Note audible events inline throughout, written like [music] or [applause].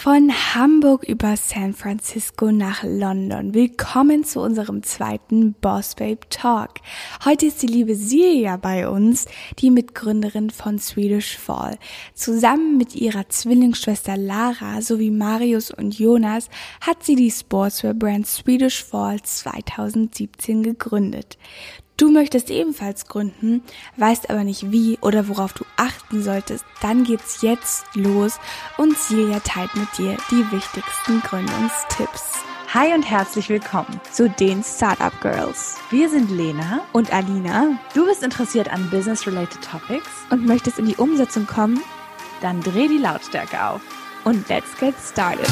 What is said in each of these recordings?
Von Hamburg über San Francisco nach London. Willkommen zu unserem zweiten Boss Babe Talk. Heute ist die liebe Silja bei uns, die Mitgründerin von Swedish Fall. Zusammen mit ihrer Zwillingsschwester Lara sowie Marius und Jonas hat sie die Sportswear-Brand Swedish Fall 2017 gegründet. Du möchtest ebenfalls gründen, weißt aber nicht wie oder worauf du achten solltest, dann geht's jetzt los und Silja teilt mit dir die wichtigsten Gründungstipps. Hi und herzlich willkommen zu den Startup Girls. Wir sind Lena und Alina. Du bist interessiert an Business-related Topics und möchtest in die Umsetzung kommen? Dann dreh die Lautstärke auf und let's get started.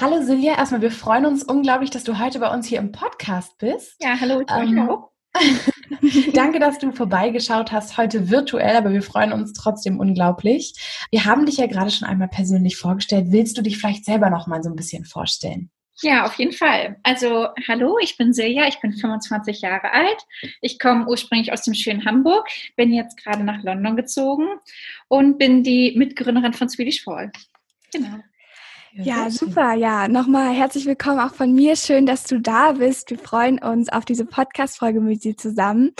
Hallo Silja, erstmal, wir freuen uns unglaublich, dass du heute bei uns hier im Podcast bist. Ja, hallo, ich ähm, auch. [laughs] Danke, dass du vorbeigeschaut hast, heute virtuell, aber wir freuen uns trotzdem unglaublich. Wir haben dich ja gerade schon einmal persönlich vorgestellt. Willst du dich vielleicht selber noch mal so ein bisschen vorstellen? Ja, auf jeden Fall. Also, hallo, ich bin Silja, ich bin 25 Jahre alt. Ich komme ursprünglich aus dem schönen Hamburg, bin jetzt gerade nach London gezogen und bin die Mitgründerin von Swedish Fall. Genau. Ja, super. Ja, nochmal herzlich willkommen auch von mir. Schön, dass du da bist. Wir freuen uns auf diese Podcast-Folge mit dir zusammen.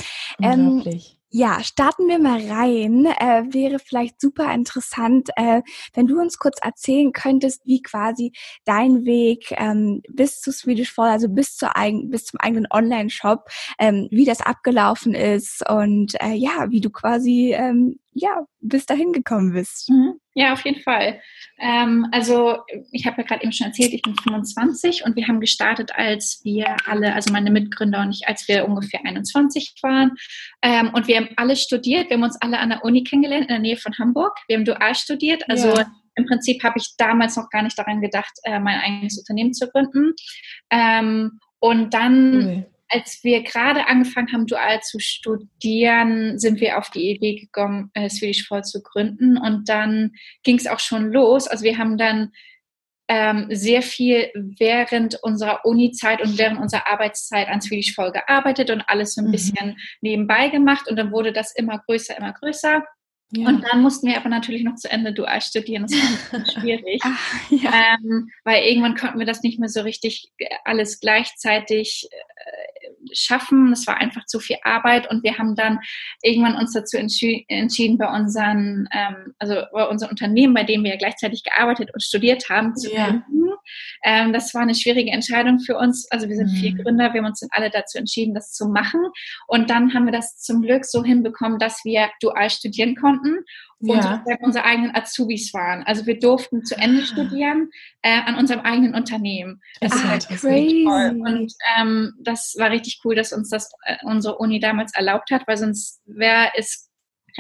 Ähm, ja, starten wir mal rein. Äh, wäre vielleicht super interessant, äh, wenn du uns kurz erzählen könntest, wie quasi dein Weg ähm, bis zu Swedish Fall, also bis, zur eigen, bis zum eigenen Online-Shop, ähm, wie das abgelaufen ist und äh, ja, wie du quasi ähm, ja bis dahin gekommen bist. Mhm. Ja, auf jeden Fall. Ähm, also ich habe ja gerade eben schon erzählt, ich bin 25 und wir haben gestartet, als wir alle, also meine Mitgründer und ich, als wir ungefähr 21 waren. Ähm, und wir haben alle studiert, wir haben uns alle an der Uni kennengelernt, in der Nähe von Hamburg. Wir haben dual studiert, also ja. im Prinzip habe ich damals noch gar nicht daran gedacht, äh, mein eigenes Unternehmen zu gründen. Ähm, und dann... Mhm als wir gerade angefangen haben, dual zu studieren, sind wir auf die Idee gekommen, äh, Swedish Fall zu gründen. Und dann ging es auch schon los. Also wir haben dann ähm, sehr viel während unserer Uni-Zeit und während unserer Arbeitszeit an Swedish Fall gearbeitet und alles so ein mhm. bisschen nebenbei gemacht. Und dann wurde das immer größer, immer größer. Ja. Und dann mussten wir aber natürlich noch zu Ende dual studieren. Das war ein bisschen [laughs] schwierig, Ach, ja. ähm, weil irgendwann konnten wir das nicht mehr so richtig äh, alles gleichzeitig schaffen. Es war einfach zu viel Arbeit und wir haben dann irgendwann uns dazu entschieden, bei unseren, ähm, also bei unserem Unternehmen, bei dem wir ja gleichzeitig gearbeitet und studiert haben, zu ja. gründen. Ähm, das war eine schwierige Entscheidung für uns. Also wir sind mhm. vier Gründer, wir haben uns dann alle dazu entschieden, das zu machen. Und dann haben wir das zum Glück so hinbekommen, dass wir dual studieren konnten und ja. unsere eigenen Azubis waren. Also wir durften zu Ende ah. studieren äh, an unserem eigenen Unternehmen. Das ah, halt crazy. Toll. Und ähm, das war richtig cool, dass uns das äh, unsere Uni damals erlaubt hat, weil sonst wäre es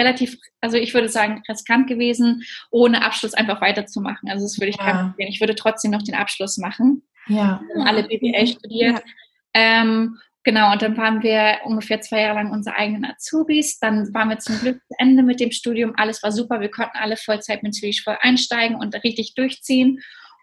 relativ, also ich würde sagen, riskant gewesen, ohne Abschluss einfach weiterzumachen. Also das würde ich ja. Ich würde trotzdem noch den Abschluss machen. Ja. Alle BWL studiert. Ja. Ähm, Genau, und dann waren wir ungefähr zwei Jahre lang unsere eigenen Azubis. Dann waren wir zum Glück zu Ende mit dem Studium. Alles war super. Wir konnten alle Vollzeit mit Swedish voll einsteigen und richtig durchziehen.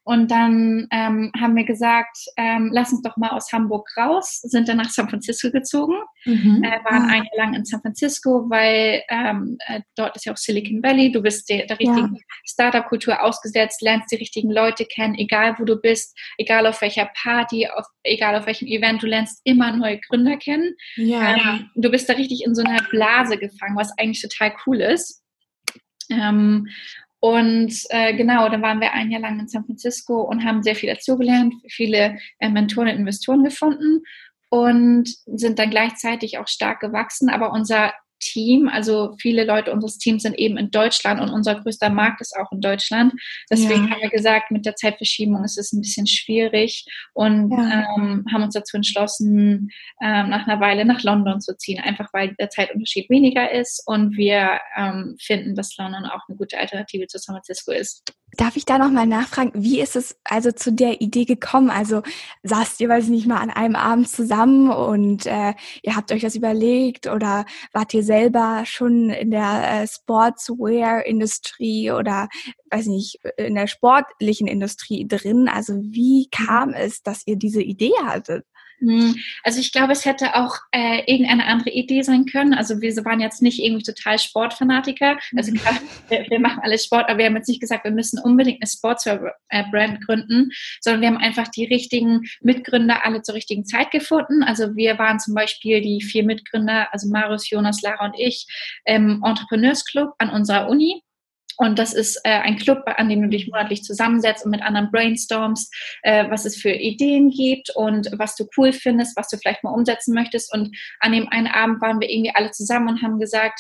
Und dann ähm, haben wir gesagt, ähm, lass uns doch mal aus Hamburg raus, sind dann nach San Francisco gezogen, mhm. äh, waren ah. ein Jahr lang in San Francisco, weil ähm, äh, dort ist ja auch Silicon Valley, du bist der, der richtigen ja. Startup-Kultur ausgesetzt, lernst die richtigen Leute kennen, egal wo du bist, egal auf welcher Party, auf, egal auf welchem Event, du lernst immer neue Gründer kennen. Ja. Ähm, du bist da richtig in so einer Blase gefangen, was eigentlich total cool ist. Ähm, und äh, genau, dann waren wir ein Jahr lang in San Francisco und haben sehr viel dazugelernt, viele äh, Mentoren und Investoren gefunden und sind dann gleichzeitig auch stark gewachsen. Aber unser Team. Also viele Leute unseres Teams sind eben in Deutschland und unser größter Markt ist auch in Deutschland. Deswegen ja. haben wir gesagt, mit der Zeitverschiebung ist es ein bisschen schwierig und ja. ähm, haben uns dazu entschlossen, ähm, nach einer Weile nach London zu ziehen, einfach weil der Zeitunterschied weniger ist und wir ähm, finden, dass London auch eine gute Alternative zu San Francisco ist. Darf ich da nochmal nachfragen, wie ist es also zu der Idee gekommen? Also saßt ihr, weiß ich nicht mal, an einem Abend zusammen und äh, ihr habt euch das überlegt oder wart ihr selber schon in der äh, Sportswear-Industrie oder, weiß nicht, in der sportlichen Industrie drin? Also wie kam es, dass ihr diese Idee hattet? Hm, also ich glaube, es hätte auch äh, irgendeine andere Idee sein können. Also wir waren jetzt nicht irgendwie total Sportfanatiker. Also mhm. klar, wir, wir, machen alles Sport, aber wir haben jetzt nicht gesagt, wir müssen unbedingt eine Sportswear-Brand gründen, sondern wir haben einfach die richtigen Mitgründer alle zur richtigen Zeit gefunden. Also wir waren zum Beispiel die vier Mitgründer, also Marius, Jonas, Lara und ich, im Entrepreneurs Club an unserer Uni. Und das ist äh, ein Club, an dem du dich monatlich zusammensetzt und mit anderen brainstormst, äh, was es für Ideen gibt und was du cool findest, was du vielleicht mal umsetzen möchtest. Und an dem einen Abend waren wir irgendwie alle zusammen und haben gesagt,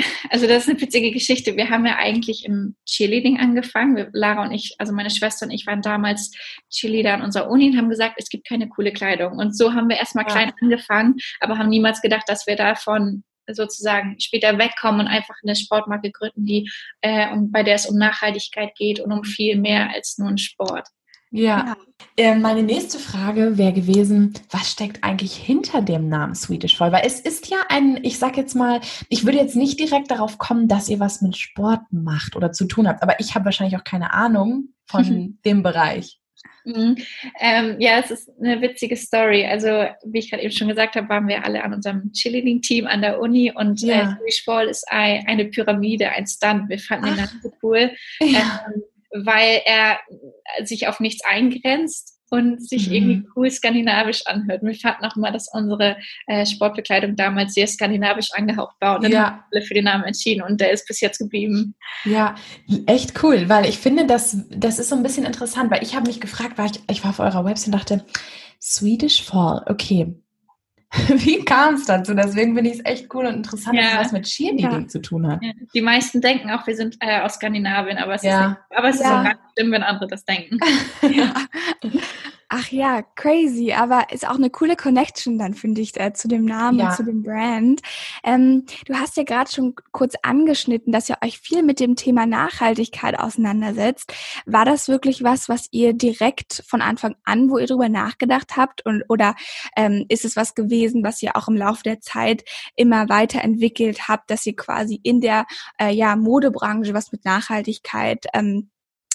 [laughs] also das ist eine witzige Geschichte. Wir haben ja eigentlich im Cheerleading angefangen. Wir, Lara und ich, also meine Schwester und ich waren damals Cheerleader an unserer Uni und haben gesagt, es gibt keine coole Kleidung. Und so haben wir erstmal ja. klein angefangen, aber haben niemals gedacht, dass wir davon sozusagen später wegkommen und einfach eine Sportmarke gründen, die äh, und bei der es um Nachhaltigkeit geht und um viel mehr als nur einen Sport. Ja. ja. Äh, meine nächste Frage wäre gewesen, was steckt eigentlich hinter dem Namen Swedish Fall? Weil es ist ja ein, ich sag jetzt mal, ich würde jetzt nicht direkt darauf kommen, dass ihr was mit Sport macht oder zu tun habt, aber ich habe wahrscheinlich auch keine Ahnung von [laughs] dem Bereich. Mhm. Ähm, ja, es ist eine witzige Story. Also, wie ich gerade eben schon gesagt habe, waren wir alle an unserem Cheerleading-Team an der Uni und äh, ja. äh, ist ein, eine Pyramide, ein Stunt. Wir fanden Ach. ihn so cool, ja. ähm, weil er sich auf nichts eingrenzt und sich mhm. irgendwie cool skandinavisch anhört. Wir fanden auch immer, dass unsere äh, Sportbekleidung damals sehr skandinavisch angehaucht war und dann ja. haben alle für den Namen entschieden und der ist bis jetzt geblieben. Ja, echt cool, weil ich finde, das, das ist so ein bisschen interessant, weil ich habe mich gefragt, weil ich, ich war auf eurer Website und dachte, Swedish Fall, okay. [laughs] Wie kam es dazu? Deswegen finde ich es echt cool und interessant, ja. dass es was mit Cheerleading ja. zu tun hat. Ja. Die meisten denken auch, wir sind äh, aus Skandinavien, aber es ist, aber es ist auch gar nicht schlimm, wenn andere das denken. [laughs] [laughs] Ach ja, crazy, aber ist auch eine coole Connection dann, finde ich, äh, zu dem Namen, ja. zu dem Brand. Ähm, du hast ja gerade schon kurz angeschnitten, dass ihr euch viel mit dem Thema Nachhaltigkeit auseinandersetzt. War das wirklich was, was ihr direkt von Anfang an, wo ihr drüber nachgedacht habt? Und, oder ähm, ist es was gewesen, was ihr auch im Laufe der Zeit immer weiterentwickelt habt, dass ihr quasi in der äh, ja, Modebranche was mit Nachhaltigkeit ähm,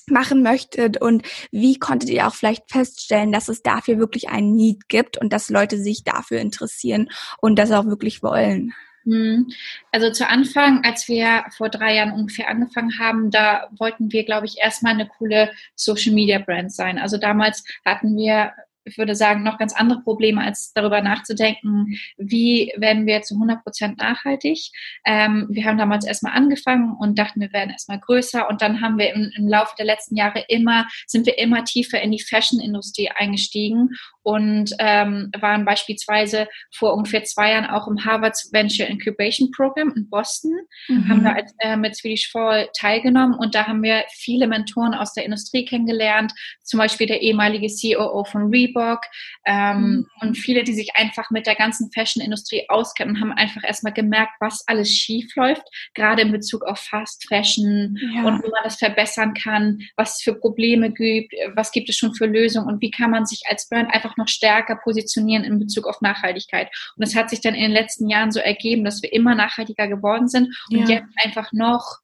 machen möchtet und wie konntet ihr auch vielleicht feststellen, dass es dafür wirklich einen Need gibt und dass Leute sich dafür interessieren und das auch wirklich wollen? Hm. Also zu Anfang, als wir vor drei Jahren ungefähr angefangen haben, da wollten wir, glaube ich, erstmal eine coole Social Media Brand sein. Also damals hatten wir ich würde sagen, noch ganz andere Probleme, als darüber nachzudenken, wie werden wir zu 100 Prozent nachhaltig. Ähm, wir haben damals erstmal angefangen und dachten, wir werden erstmal größer und dann haben wir im, im Laufe der letzten Jahre immer, sind wir immer tiefer in die Fashion-Industrie eingestiegen und ähm, waren beispielsweise vor ungefähr zwei Jahren auch im Harvard Venture Incubation Program in Boston, mhm. haben da äh, mit Swedish Fall teilgenommen und da haben wir viele Mentoren aus der Industrie kennengelernt, zum Beispiel der ehemalige COO von Reebok, ähm, mhm. und viele, die sich einfach mit der ganzen Fashion-Industrie auskennen, haben einfach erstmal gemerkt, was alles schief läuft, gerade in Bezug auf Fast Fashion ja. und wie man das verbessern kann, was es für Probleme gibt, was gibt es schon für Lösungen und wie kann man sich als Brand einfach noch stärker positionieren in Bezug auf Nachhaltigkeit. Und es hat sich dann in den letzten Jahren so ergeben, dass wir immer nachhaltiger geworden sind und ja. jetzt einfach noch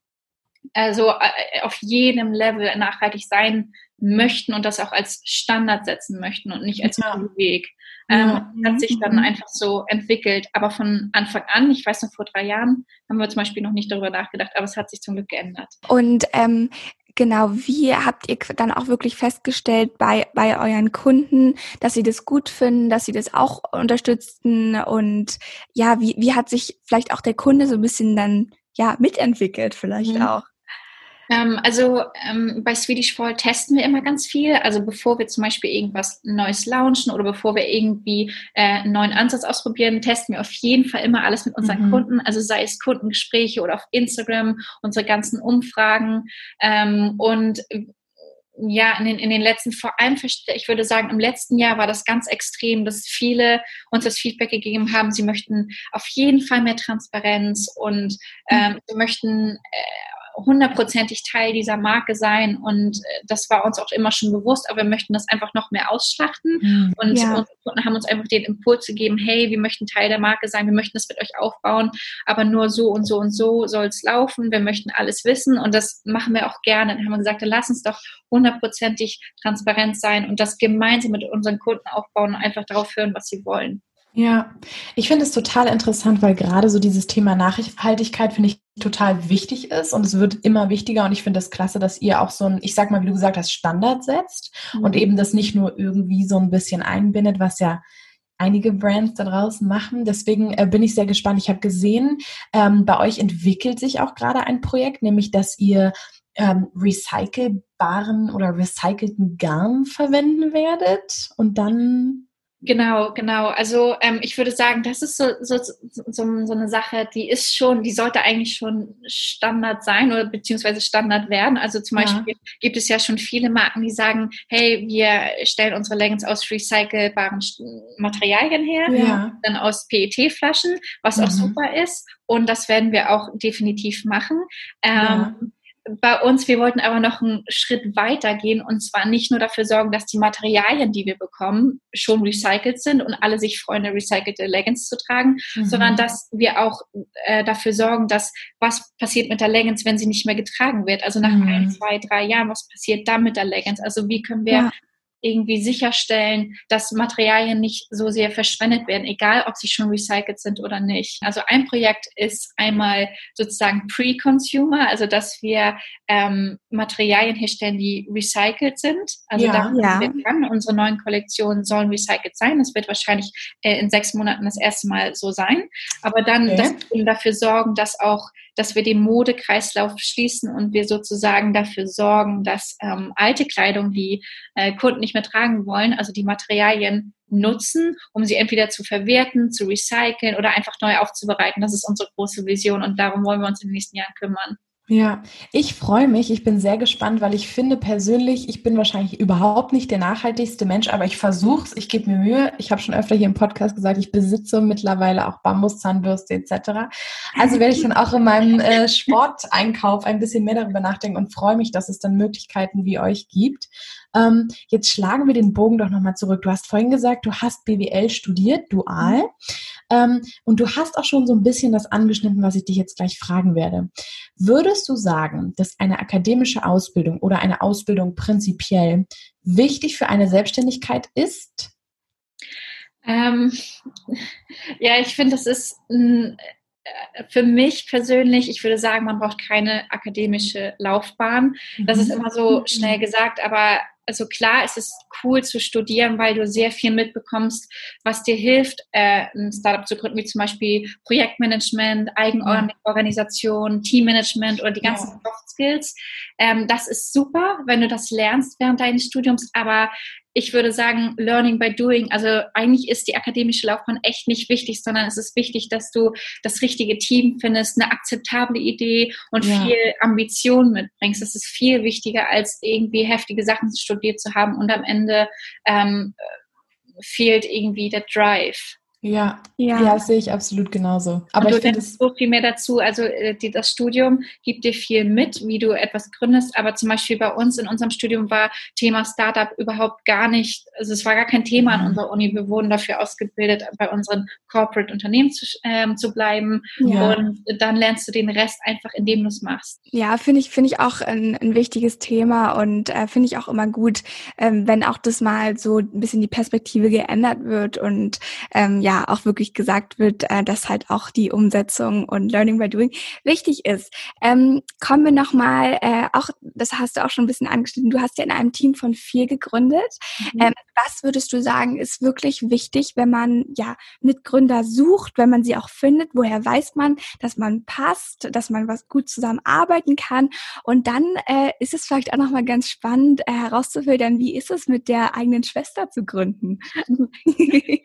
also auf jedem Level nachhaltig sein möchten und das auch als Standard setzen möchten und nicht als ja. Weg. Ähm, ja. Hat sich dann mhm. einfach so entwickelt. Aber von Anfang an, ich weiß noch vor drei Jahren, haben wir zum Beispiel noch nicht darüber nachgedacht, aber es hat sich zum Glück geändert. Und ähm, genau, wie habt ihr dann auch wirklich festgestellt bei, bei euren Kunden, dass sie das gut finden, dass sie das auch unterstützen und ja, wie, wie hat sich vielleicht auch der Kunde so ein bisschen dann ja mitentwickelt vielleicht mhm. auch? Ähm, also ähm, bei Swedish Fall testen wir immer ganz viel. Also bevor wir zum Beispiel irgendwas Neues launchen oder bevor wir irgendwie äh, einen neuen Ansatz ausprobieren, testen wir auf jeden Fall immer alles mit unseren mhm. Kunden. Also sei es Kundengespräche oder auf Instagram, unsere ganzen Umfragen. Ähm, und ja, in den, in den letzten, vor allem, ich würde sagen, im letzten Jahr war das ganz extrem, dass viele uns das Feedback gegeben haben, sie möchten auf jeden Fall mehr Transparenz und ähm, sie möchten äh, hundertprozentig Teil dieser Marke sein und äh, das war uns auch immer schon bewusst, aber wir möchten das einfach noch mehr ausschlachten mhm. und ja. unsere Kunden haben uns einfach den Impuls gegeben, hey, wir möchten Teil der Marke sein, wir möchten das mit euch aufbauen, aber nur so und so und so soll es laufen, wir möchten alles wissen und das machen wir auch gerne. Dann haben wir gesagt, dann lass uns doch hundertprozentig transparent sein und das gemeinsam mit unseren Kunden aufbauen und einfach darauf hören, was sie wollen. Ja, ich finde es total interessant, weil gerade so dieses Thema Nachhaltigkeit finde ich total wichtig ist und es wird immer wichtiger und ich finde es das klasse, dass ihr auch so ein, ich sag mal, wie du gesagt hast, Standard setzt mhm. und eben das nicht nur irgendwie so ein bisschen einbindet, was ja einige Brands da draußen machen. Deswegen äh, bin ich sehr gespannt. Ich habe gesehen, ähm, bei euch entwickelt sich auch gerade ein Projekt, nämlich dass ihr ähm, recycelbaren oder recycelten Garn verwenden werdet und dann Genau, genau. Also ähm, ich würde sagen, das ist so, so, so, so eine Sache, die ist schon, die sollte eigentlich schon Standard sein oder beziehungsweise Standard werden. Also zum ja. Beispiel gibt es ja schon viele Marken, die sagen, hey, wir stellen unsere Leggings aus recycelbaren Materialien her, ja. dann aus PET-Flaschen, was mhm. auch super ist. Und das werden wir auch definitiv machen. Ähm, ja bei uns, wir wollten aber noch einen Schritt weiter gehen und zwar nicht nur dafür sorgen, dass die Materialien, die wir bekommen, schon recycelt sind und alle sich freuen, eine recycelte Leggings zu tragen, mhm. sondern dass wir auch äh, dafür sorgen, dass was passiert mit der Leggings, wenn sie nicht mehr getragen wird. Also nach mhm. ein, zwei, drei Jahren, was passiert dann mit der Leggings? Also wie können wir ja irgendwie sicherstellen, dass Materialien nicht so sehr verschwendet werden, egal ob sie schon recycelt sind oder nicht. Also ein Projekt ist einmal sozusagen Pre-Consumer, also dass wir ähm, Materialien herstellen, die recycelt sind. Also ja, da ja. wir dran. Unsere neuen Kollektionen sollen recycelt sein. Das wird wahrscheinlich äh, in sechs Monaten das erste Mal so sein. Aber dann okay. dass wir dafür sorgen, dass auch dass wir den Modekreislauf schließen und wir sozusagen dafür sorgen, dass ähm, alte Kleidung, die äh, Kunden nicht mehr tragen wollen, also die Materialien nutzen, um sie entweder zu verwerten, zu recyceln oder einfach neu aufzubereiten. Das ist unsere große Vision und darum wollen wir uns in den nächsten Jahren kümmern. Ja, ich freue mich. Ich bin sehr gespannt, weil ich finde persönlich, ich bin wahrscheinlich überhaupt nicht der nachhaltigste Mensch, aber ich versuche es, ich gebe mir Mühe. Ich habe schon öfter hier im Podcast gesagt, ich besitze mittlerweile auch Bambuszahnbürste etc. Also werde ich dann auch in meinem äh, Sporteinkauf ein bisschen mehr darüber nachdenken und freue mich, dass es dann Möglichkeiten wie euch gibt. Ähm, jetzt schlagen wir den Bogen doch nochmal zurück. Du hast vorhin gesagt, du hast BWL studiert, dual. Ähm, und du hast auch schon so ein bisschen das angeschnitten, was ich dich jetzt gleich fragen werde. Würdest du sagen, dass eine akademische Ausbildung oder eine Ausbildung prinzipiell wichtig für eine Selbstständigkeit ist? Ähm, [laughs] ja, ich finde, das ist ein äh, für mich persönlich, ich würde sagen, man braucht keine akademische Laufbahn. Das ist mhm. immer so schnell gesagt, aber also klar, es ist cool zu studieren, weil du sehr viel mitbekommst, was dir hilft, äh, ein Startup zu gründen, wie zum Beispiel Projektmanagement, Eigenorganisation, Teammanagement oder die ganzen ja. Soft Skills. Ähm, das ist super, wenn du das lernst während deines Studiums, aber ich würde sagen, Learning by Doing. Also eigentlich ist die akademische Laufbahn echt nicht wichtig, sondern es ist wichtig, dass du das richtige Team findest, eine akzeptable Idee und ja. viel Ambition mitbringst. Das ist viel wichtiger, als irgendwie heftige Sachen studiert zu haben und am Ende ähm, fehlt irgendwie der Drive. Ja, ja, ja, das sehe ich absolut genauso. Aber und du lernst so viel mehr dazu. Also äh, die, das Studium gibt dir viel mit, wie du etwas gründest. Aber zum Beispiel bei uns in unserem Studium war Thema Startup überhaupt gar nicht, also es war gar kein Thema an mhm. unserer Uni. Wir wurden dafür ausgebildet, bei unseren Corporate Unternehmen zu, ähm, zu bleiben. Ja. Und dann lernst du den Rest einfach, indem du es machst. Ja, finde ich, finde ich auch ein, ein wichtiges Thema und äh, finde ich auch immer gut, ähm, wenn auch das mal so ein bisschen die Perspektive geändert wird und ähm, ja, ja auch wirklich gesagt wird, äh, dass halt auch die Umsetzung und Learning by Doing wichtig ist. Ähm, kommen wir nochmal, äh, auch, das hast du auch schon ein bisschen angeschnitten, du hast ja in einem Team von vier gegründet. Mhm. Ähm, was würdest du sagen, ist wirklich wichtig, wenn man ja Mitgründer sucht, wenn man sie auch findet? Woher weiß man, dass man passt, dass man was gut zusammenarbeiten kann? Und dann äh, ist es vielleicht auch nochmal ganz spannend äh, herauszufiltern, wie ist es mit der eigenen Schwester zu gründen? [laughs] [laughs]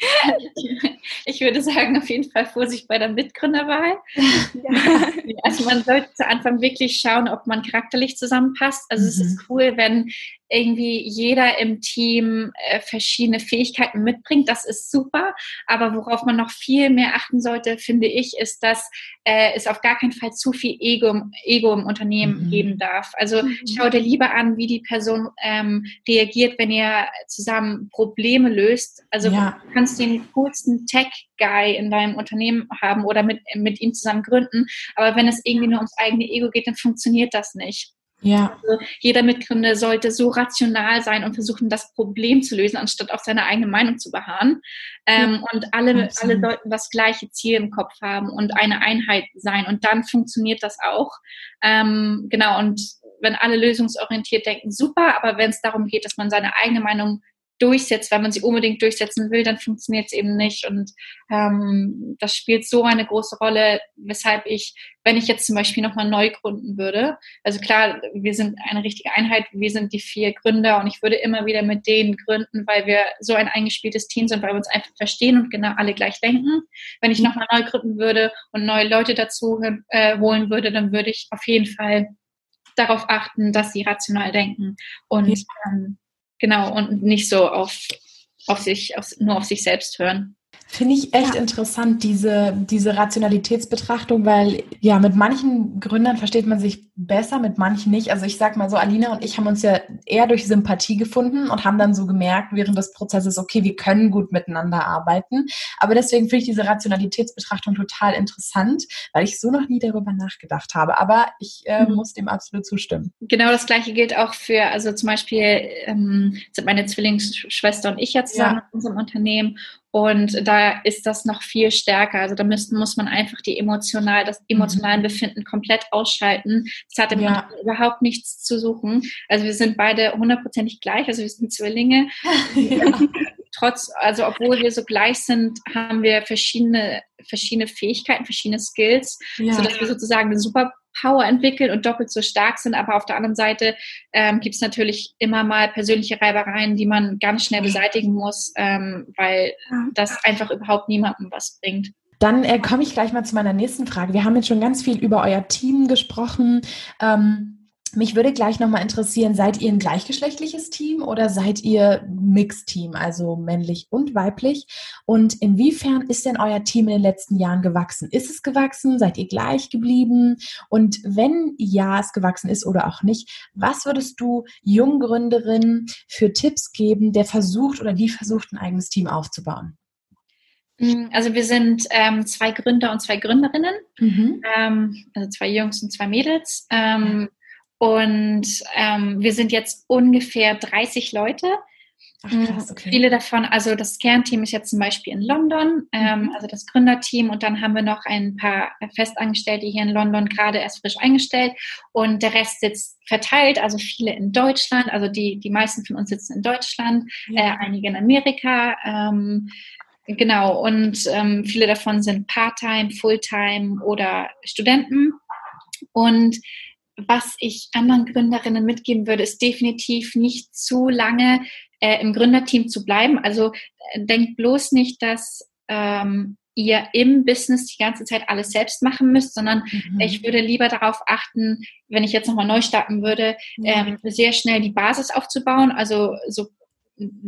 [laughs] ich würde sagen, auf jeden Fall Vorsicht bei der Mitgründerwahl. [laughs] Ja. Also man sollte zu Anfang wirklich schauen, ob man charakterlich zusammenpasst. Also mhm. es ist mhm. cool, wenn irgendwie jeder im Team äh, verschiedene Fähigkeiten mitbringt. Das ist super. Aber worauf man noch viel mehr achten sollte, finde ich, ist, dass äh, es auf gar keinen Fall zu viel Ego, Ego im Unternehmen mhm. geben darf. Also mhm. schau dir lieber an, wie die Person ähm, reagiert, wenn ihr zusammen Probleme löst. Also ja. du kannst den coolsten Tech-Guy in deinem Unternehmen haben oder mit, mit ihm zusammen gründen. Aber wenn es irgendwie nur ums eigene Ego geht, dann funktioniert das nicht. Ja. Also jeder Mitgründer sollte so rational sein und versuchen, das Problem zu lösen, anstatt auf seine eigene Meinung zu beharren. Ähm, und alle, alle sollten das gleiche Ziel im Kopf haben und eine Einheit sein. Und dann funktioniert das auch. Ähm, genau. Und wenn alle lösungsorientiert denken, super. Aber wenn es darum geht, dass man seine eigene Meinung durchsetzt, weil man sie unbedingt durchsetzen will, dann funktioniert es eben nicht. Und ähm, das spielt so eine große Rolle, weshalb ich, wenn ich jetzt zum Beispiel nochmal neu gründen würde, also klar, wir sind eine richtige Einheit, wir sind die vier Gründer und ich würde immer wieder mit denen gründen, weil wir so ein eingespieltes Team sind, weil wir uns einfach verstehen und genau alle gleich denken. Wenn ich nochmal neu gründen würde und neue Leute dazu äh, holen würde, dann würde ich auf jeden Fall darauf achten, dass sie rational denken und ähm, Genau, und nicht so auf, auf sich, auf, nur auf sich selbst hören. Finde ich echt ja. interessant, diese, diese Rationalitätsbetrachtung, weil ja, mit manchen Gründern versteht man sich besser, mit manchen nicht. Also ich sag mal so, Alina und ich haben uns ja eher durch Sympathie gefunden und haben dann so gemerkt während des Prozesses, okay, wir können gut miteinander arbeiten. Aber deswegen finde ich diese Rationalitätsbetrachtung total interessant, weil ich so noch nie darüber nachgedacht habe. Aber ich äh, mhm. muss dem absolut zustimmen. Genau das gleiche gilt auch für, also zum Beispiel ähm, sind meine Zwillingsschwester und ich ja zusammen ja. in unserem Unternehmen und da ist das noch viel stärker. Also da müssen, muss man einfach die emotional, das mhm. Befinden komplett ausschalten. Das hat im ja. überhaupt nichts zu suchen. Also wir sind beide hundertprozentig gleich, also wir sind Zwillinge. Ja. [laughs] Trotz, also obwohl wir so gleich sind, haben wir verschiedene, verschiedene Fähigkeiten, verschiedene Skills, ja. sodass wir sozusagen eine super Power entwickeln und doppelt so stark sind. Aber auf der anderen Seite ähm, gibt es natürlich immer mal persönliche Reibereien, die man ganz schnell beseitigen muss, ähm, weil das einfach überhaupt niemandem was bringt. Dann äh, komme ich gleich mal zu meiner nächsten Frage. Wir haben jetzt schon ganz viel über euer Team gesprochen. Ähm, mich würde gleich nochmal interessieren, seid ihr ein gleichgeschlechtliches Team oder seid ihr Mixteam, also männlich und weiblich? Und inwiefern ist denn euer Team in den letzten Jahren gewachsen? Ist es gewachsen? Seid ihr gleich geblieben? Und wenn ja, es gewachsen ist oder auch nicht, was würdest du Junggründerinnen für Tipps geben, der versucht oder die versucht, ein eigenes Team aufzubauen? Mm, also wir sind ähm, zwei Gründer und zwei Gründerinnen, mhm. ähm, also zwei Jungs und zwei Mädels. Ähm, und ähm, wir sind jetzt ungefähr 30 Leute. Ach, krass, okay. Viele davon, also das Kernteam ist jetzt zum Beispiel in London, ähm, mhm. also das Gründerteam und dann haben wir noch ein paar Festangestellte hier in London gerade erst frisch eingestellt und der Rest sitzt verteilt, also viele in Deutschland, also die, die meisten von uns sitzen in Deutschland, ja. äh, einige in Amerika, ähm, genau und ähm, viele davon sind Part-Time, Fulltime oder Studenten und was ich anderen Gründerinnen mitgeben würde, ist definitiv nicht zu lange äh, im Gründerteam zu bleiben. Also äh, denkt bloß nicht, dass ähm, ihr im Business die ganze Zeit alles selbst machen müsst, sondern mhm. ich würde lieber darauf achten, wenn ich jetzt nochmal neu starten würde, mhm. ähm, sehr schnell die Basis aufzubauen, also so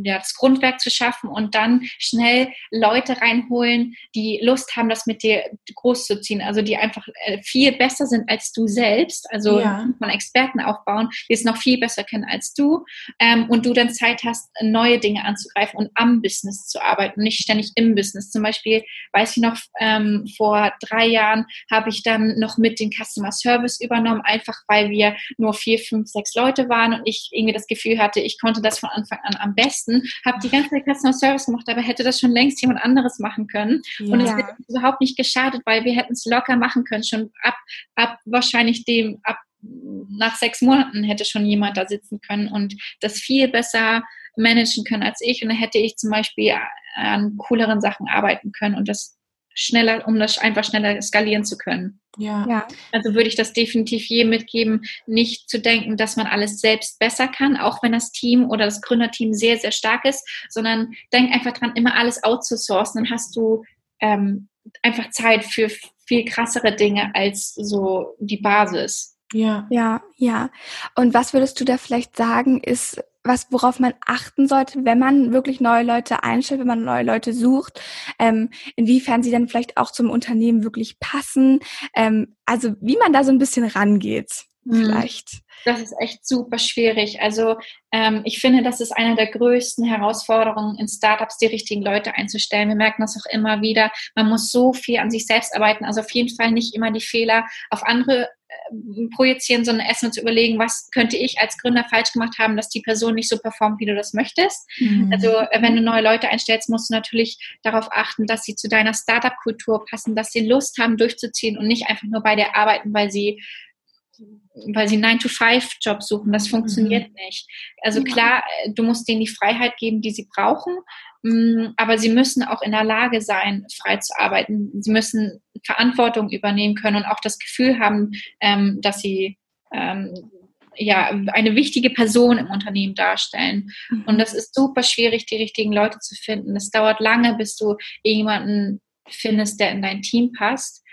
ja, das Grundwerk zu schaffen und dann schnell Leute reinholen, die Lust haben, das mit dir groß zu ziehen, also die einfach äh, viel besser sind als du selbst, also ja. mal Experten aufbauen, die es noch viel besser kennen als du ähm, und du dann Zeit hast, neue Dinge anzugreifen und am Business zu arbeiten, nicht ständig im Business. Zum Beispiel, weiß ich noch, ähm, vor drei Jahren habe ich dann noch mit den Customer Service übernommen, einfach weil wir nur vier, fünf, sechs Leute waren und ich irgendwie das Gefühl hatte, ich konnte das von Anfang an am besten, habe die ganze Zeit Customer Service gemacht, aber hätte das schon längst jemand anderes machen können. Ja. Und es hätte überhaupt nicht geschadet, weil wir hätten es locker machen können, schon ab, ab wahrscheinlich dem, ab nach sechs Monaten hätte schon jemand da sitzen können und das viel besser managen können als ich. Und dann hätte ich zum Beispiel an cooleren Sachen arbeiten können und das schneller, um das einfach schneller skalieren zu können. Ja. ja. Also würde ich das definitiv jedem mitgeben, nicht zu denken, dass man alles selbst besser kann, auch wenn das Team oder das Gründerteam sehr, sehr stark ist, sondern denk einfach dran, immer alles outzusourcen. Dann hast du ähm, einfach Zeit für viel krassere Dinge als so die Basis. Ja. Ja, ja. Und was würdest du da vielleicht sagen, ist was, worauf man achten sollte, wenn man wirklich neue Leute einstellt, wenn man neue Leute sucht, ähm, inwiefern sie dann vielleicht auch zum Unternehmen wirklich passen, ähm, also wie man da so ein bisschen rangeht, mhm. vielleicht. Das ist echt super schwierig. Also ähm, ich finde, das ist eine der größten Herausforderungen in Startups, die richtigen Leute einzustellen. Wir merken das auch immer wieder. Man muss so viel an sich selbst arbeiten. Also auf jeden Fall nicht immer die Fehler auf andere projizieren, sondern erstmal zu überlegen, was könnte ich als Gründer falsch gemacht haben, dass die Person nicht so performt, wie du das möchtest. Mhm. Also äh, wenn du neue Leute einstellst, musst du natürlich darauf achten, dass sie zu deiner Startup-Kultur passen, dass sie Lust haben, durchzuziehen und nicht einfach nur bei dir arbeiten, weil sie weil sie 9-to-5-Job suchen. Das funktioniert mhm. nicht. Also klar, äh, du musst denen die Freiheit geben, die sie brauchen, mm, aber sie müssen auch in der Lage sein, frei zu arbeiten. Sie müssen Verantwortung übernehmen können und auch das Gefühl haben, ähm, dass sie ähm, ja, eine wichtige Person im Unternehmen darstellen. Mhm. Und das ist super schwierig, die richtigen Leute zu finden. Es dauert lange, bis du jemanden findest, der in dein Team passt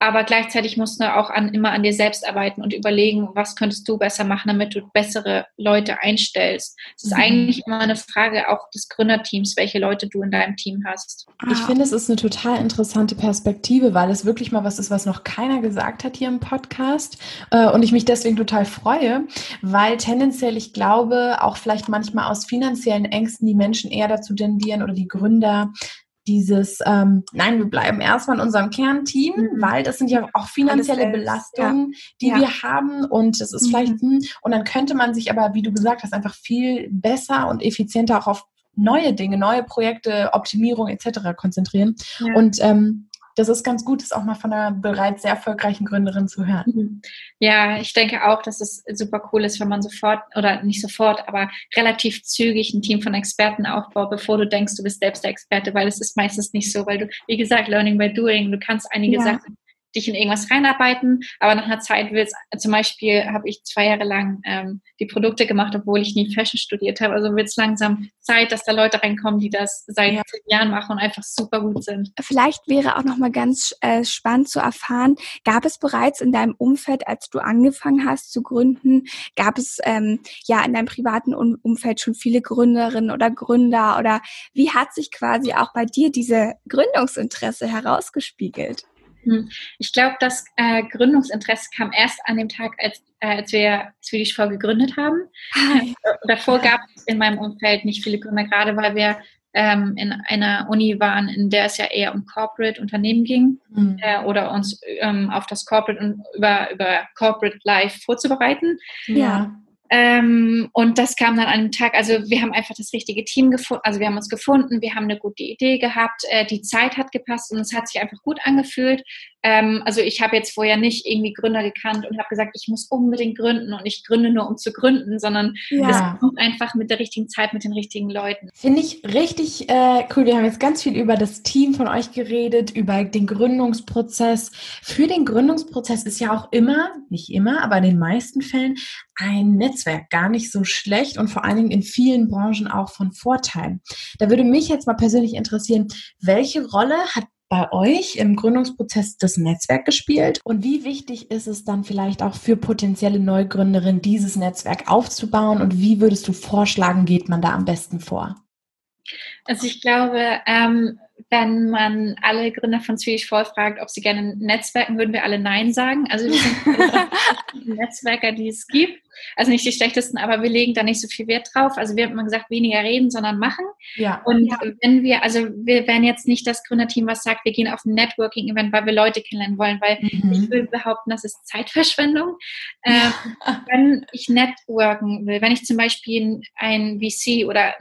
aber gleichzeitig musst du auch an, immer an dir selbst arbeiten und überlegen, was könntest du besser machen, damit du bessere Leute einstellst. Es ist mhm. eigentlich immer eine Frage auch des Gründerteams, welche Leute du in deinem Team hast. Ich finde, es ist eine total interessante Perspektive, weil es wirklich mal was ist, was noch keiner gesagt hat hier im Podcast. Äh, und ich mich deswegen total freue, weil tendenziell, ich glaube, auch vielleicht manchmal aus finanziellen Ängsten die Menschen eher dazu tendieren oder die Gründer, dieses, ähm, nein, wir bleiben erstmal in unserem Kernteam, mhm. weil das sind ja auch finanzielle Belastungen, ja. die ja. wir haben und es ist mhm. vielleicht, hm, und dann könnte man sich aber, wie du gesagt hast, einfach viel besser und effizienter auch auf neue Dinge, neue Projekte, Optimierung etc. konzentrieren. Ja. Und ähm, das ist ganz gut, das auch mal von einer bereits sehr erfolgreichen Gründerin zu hören. Mhm. Ja, ich denke auch, dass es super cool ist, wenn man sofort oder nicht sofort, aber relativ zügig ein Team von Experten aufbaut, bevor du denkst, du bist selbst der Experte, weil es ist meistens nicht so, weil du, wie gesagt, Learning by Doing, du kannst einige ja. Sachen dich in irgendwas reinarbeiten, aber nach einer Zeit willst, zum Beispiel habe ich zwei Jahre lang ähm, die Produkte gemacht, obwohl ich nie Fashion studiert habe. Also wird es langsam Zeit, dass da Leute reinkommen, die das seit ja. zehn Jahren machen und einfach super gut sind. Vielleicht wäre auch nochmal ganz äh, spannend zu erfahren, gab es bereits in deinem Umfeld, als du angefangen hast zu gründen, gab es ähm, ja in deinem privaten Umfeld schon viele Gründerinnen oder Gründer oder wie hat sich quasi auch bei dir diese Gründungsinteresse herausgespiegelt? Hm. Ich glaube, das äh, Gründungsinteresse kam erst an dem Tag, als, äh, als wir Swedish For gegründet haben. Hi. Äh, davor gab es in meinem Umfeld nicht viele Gründer, gerade weil wir ähm, in einer Uni waren, in der es ja eher um Corporate Unternehmen ging mhm. äh, oder uns ähm, auf das Corporate und über, über Corporate Life vorzubereiten. Ja. Ähm, und das kam dann an einem Tag, also wir haben einfach das richtige Team gefunden, also wir haben uns gefunden, wir haben eine gute Idee gehabt, äh, die Zeit hat gepasst und es hat sich einfach gut angefühlt. Ähm, also ich habe jetzt vorher nicht irgendwie Gründer gekannt und habe gesagt, ich muss unbedingt gründen und ich gründe nur, um zu gründen, sondern ja. es kommt einfach mit der richtigen Zeit, mit den richtigen Leuten. Finde ich richtig äh, cool. Wir haben jetzt ganz viel über das Team von euch geredet, über den Gründungsprozess. Für den Gründungsprozess ist ja auch immer, nicht immer, aber in den meisten Fällen ein Netzwerk gar nicht so schlecht und vor allen Dingen in vielen Branchen auch von Vorteil. Da würde mich jetzt mal persönlich interessieren, welche Rolle hat bei euch im Gründungsprozess das Netzwerk gespielt und wie wichtig ist es dann vielleicht auch für potenzielle Neugründerinnen, dieses Netzwerk aufzubauen und wie würdest du vorschlagen, geht man da am besten vor? Also ich glaube, ähm, wenn man alle Gründer von Swedish Fall fragt, ob sie gerne netzwerken, würden wir alle Nein sagen. Also wir sind [laughs] die Netzwerker, die es gibt. Also nicht die schlechtesten, aber wir legen da nicht so viel Wert drauf. Also wir haben immer gesagt, weniger reden, sondern machen. Ja. Und ja. wenn wir, also wir werden jetzt nicht das Gründerteam, was sagt, wir gehen auf ein Networking-Event, weil wir Leute kennenlernen wollen, weil mhm. ich will behaupten, das ist Zeitverschwendung. Ähm, wenn ich networken will, wenn ich zum Beispiel einen VC oder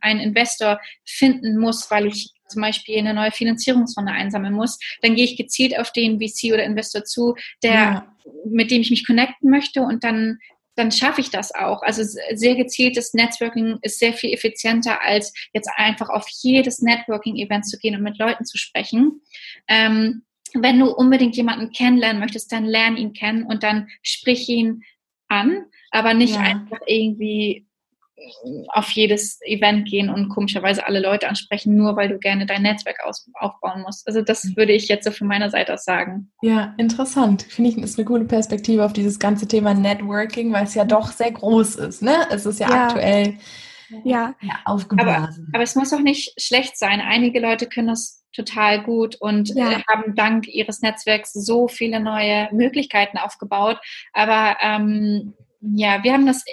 einen Investor finden muss, weil ich zum Beispiel eine neue Finanzierungsrunde einsammeln muss, dann gehe ich gezielt auf den VC oder Investor zu, der, ja. mit dem ich mich connecten möchte und dann dann schaffe ich das auch. Also sehr gezieltes Networking ist sehr viel effizienter, als jetzt einfach auf jedes Networking-Event zu gehen und mit Leuten zu sprechen. Ähm, wenn du unbedingt jemanden kennenlernen möchtest, dann lern ihn kennen und dann sprich ihn an, aber nicht ja. einfach irgendwie auf jedes Event gehen und komischerweise alle Leute ansprechen, nur weil du gerne dein Netzwerk aus, aufbauen musst. Also das mhm. würde ich jetzt so von meiner Seite aus sagen. Ja, interessant. Finde ich, ist eine coole Perspektive auf dieses ganze Thema Networking, weil es ja doch sehr groß ist. Ne? Es ist ja, ja. aktuell ja. ja aufgeblasen. Aber, aber es muss auch nicht schlecht sein. Einige Leute können das total gut und ja. äh, haben dank ihres Netzwerks so viele neue Möglichkeiten aufgebaut. Aber ähm, ja, wir haben das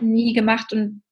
nie gemacht und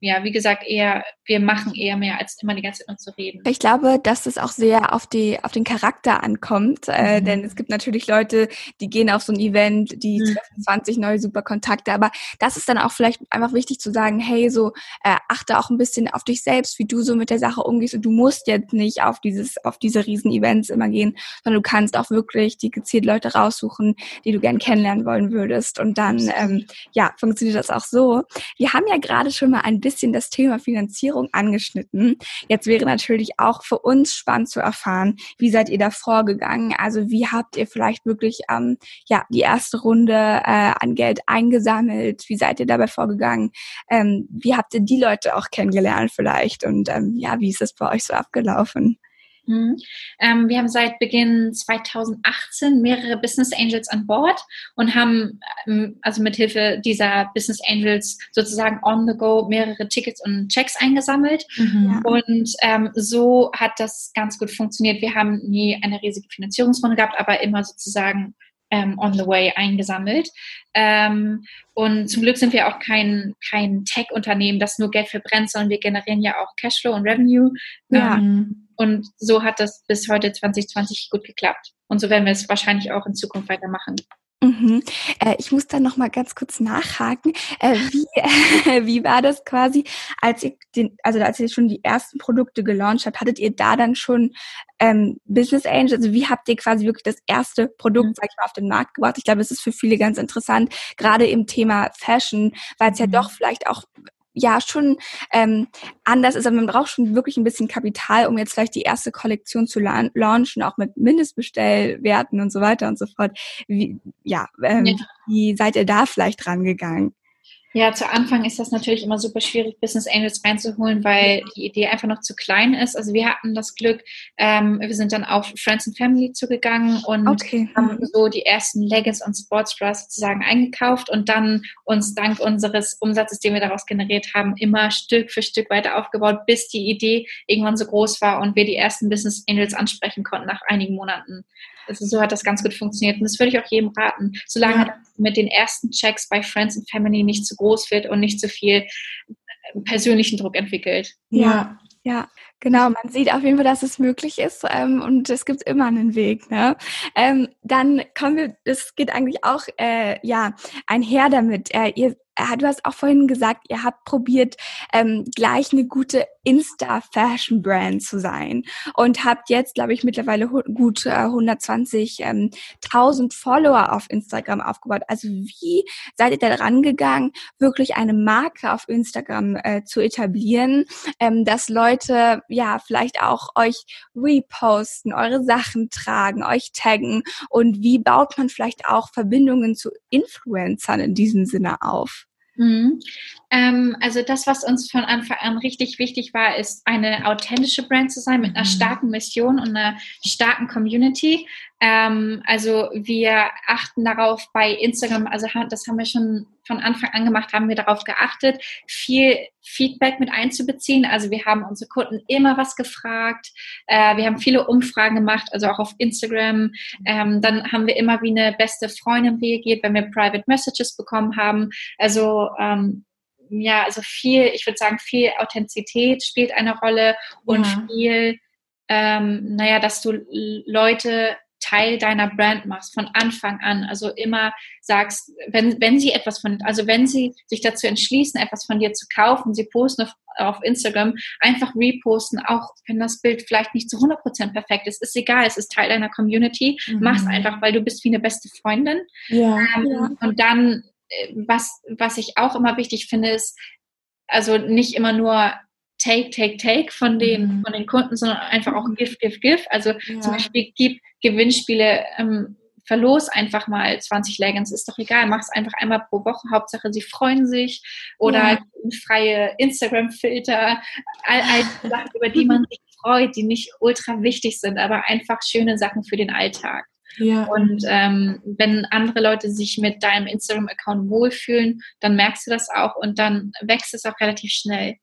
ja, wie gesagt, eher, wir machen eher mehr, als immer die ganze Zeit nur zu reden. Ich glaube, dass es auch sehr auf die, auf den Charakter ankommt, äh, mhm. denn es gibt natürlich Leute, die gehen auf so ein Event, die mhm. treffen 20 neue super Kontakte, aber das ist dann auch vielleicht einfach wichtig zu sagen, hey, so äh, achte auch ein bisschen auf dich selbst, wie du so mit der Sache umgehst und du musst jetzt nicht auf dieses, auf diese riesen Events immer gehen, sondern du kannst auch wirklich die gezielt Leute raussuchen, die du gern kennenlernen wollen würdest und dann, ähm, ja, funktioniert das auch so. Wir haben ja gerade schon mal mal ein bisschen das Thema Finanzierung angeschnitten. Jetzt wäre natürlich auch für uns spannend zu erfahren, wie seid ihr da vorgegangen? Also wie habt ihr vielleicht wirklich ähm, ja die erste Runde äh, an Geld eingesammelt? Wie seid ihr dabei vorgegangen? Ähm, wie habt ihr die Leute auch kennengelernt vielleicht? Und ähm, ja, wie ist es bei euch so abgelaufen? Mhm. Ähm, wir haben seit Beginn 2018 mehrere Business Angels an Bord und haben ähm, also mit Hilfe dieser Business Angels sozusagen on the go mehrere Tickets und Checks eingesammelt. Mhm. Und ähm, so hat das ganz gut funktioniert. Wir haben nie eine riesige Finanzierungsrunde gehabt, aber immer sozusagen ähm, on the way eingesammelt. Ähm, und zum Glück sind wir auch kein, kein Tech-Unternehmen, das nur Geld verbrennt, sondern wir generieren ja auch Cashflow und Revenue. Ja. Ähm, und so hat das bis heute 2020 gut geklappt. Und so werden wir es wahrscheinlich auch in Zukunft weitermachen. Mhm. Äh, ich muss da noch mal ganz kurz nachhaken. Äh, wie, äh, [laughs] wie war das quasi, als ihr den, also als ihr schon die ersten Produkte gelauncht habt, hattet ihr da dann schon ähm, Business Angels? Also wie habt ihr quasi wirklich das erste Produkt, mhm. sag ich mal, auf den Markt gebracht? Ich glaube, es ist für viele ganz interessant, gerade im Thema Fashion, weil es mhm. ja doch vielleicht auch ja schon ähm, anders ist, aber man braucht schon wirklich ein bisschen Kapital, um jetzt vielleicht die erste Kollektion zu la launchen, auch mit Mindestbestellwerten und so weiter und so fort. Wie, ja, ähm, ja. wie seid ihr da vielleicht rangegangen? Ja, zu Anfang ist das natürlich immer super schwierig, Business Angels reinzuholen, weil die Idee einfach noch zu klein ist. Also wir hatten das Glück, ähm, wir sind dann auf Friends and Family zugegangen und okay. haben so die ersten Leggings und Sportsbras sozusagen eingekauft und dann uns dank unseres Umsatzes, den wir daraus generiert haben, immer Stück für Stück weiter aufgebaut, bis die Idee irgendwann so groß war und wir die ersten Business Angels ansprechen konnten nach einigen Monaten. Also so hat das ganz gut funktioniert. Und das würde ich auch jedem raten, solange ja. mit den ersten Checks bei Friends and Family nicht zu groß wird und nicht zu viel persönlichen Druck entwickelt. Ja, ja. Genau, man sieht auf jeden Fall, dass es möglich ist ähm, und es gibt immer einen Weg. Ne? Ähm, dann kommen wir, es geht eigentlich auch äh, ja einher damit. Äh, ihr du hast auch vorhin gesagt, ihr habt probiert, ähm, gleich eine gute Insta-Fashion-Brand zu sein und habt jetzt, glaube ich, mittlerweile gut äh, 120.000 ähm, Follower auf Instagram aufgebaut. Also wie seid ihr da rangegangen, wirklich eine Marke auf Instagram äh, zu etablieren, ähm, dass Leute ja vielleicht auch euch reposten, eure Sachen tragen, euch taggen und wie baut man vielleicht auch Verbindungen zu Influencern in diesem Sinne auf? Mhm. Ähm, also das, was uns von Anfang an richtig wichtig war, ist eine authentische Brand zu sein mit einer mhm. starken Mission und einer starken Community. Ähm, also wir achten darauf bei Instagram, also das haben wir schon von Anfang an gemacht, haben wir darauf geachtet, viel Feedback mit einzubeziehen. Also wir haben unsere Kunden immer was gefragt. Äh, wir haben viele Umfragen gemacht, also auch auf Instagram. Ähm, dann haben wir immer wie eine beste Freundin reagiert, wenn wir Private Messages bekommen haben. Also ähm, ja, also viel, ich würde sagen, viel Authentizität spielt eine Rolle und ja. viel, ähm, naja, dass du Leute Teil deiner Brand machst von Anfang an. Also immer sagst, wenn, wenn sie etwas von, also wenn sie sich dazu entschließen, etwas von dir zu kaufen, sie posten auf, auf Instagram, einfach reposten, auch wenn das Bild vielleicht nicht zu 100% perfekt ist, ist egal, es ist Teil deiner Community, mhm. mach's einfach, weil du bist wie eine beste Freundin. Ja, ähm, ja. Und dann, äh, was, was ich auch immer wichtig finde, ist, also nicht immer nur Take, Take, Take von den, mhm. von den Kunden, sondern einfach auch Give, Give, Give. Also ja. zum Beispiel gib Gewinnspiele ähm, verlos einfach mal 20 Leggings, ist doch egal, mach es einfach einmal pro Woche, Hauptsache sie freuen sich oder ja. freie Instagram-Filter, all, all [laughs] Sachen, über die man sich freut, die nicht ultra wichtig sind, aber einfach schöne Sachen für den Alltag. Ja. Und ähm, wenn andere Leute sich mit deinem Instagram-Account wohlfühlen, dann merkst du das auch und dann wächst es auch relativ schnell.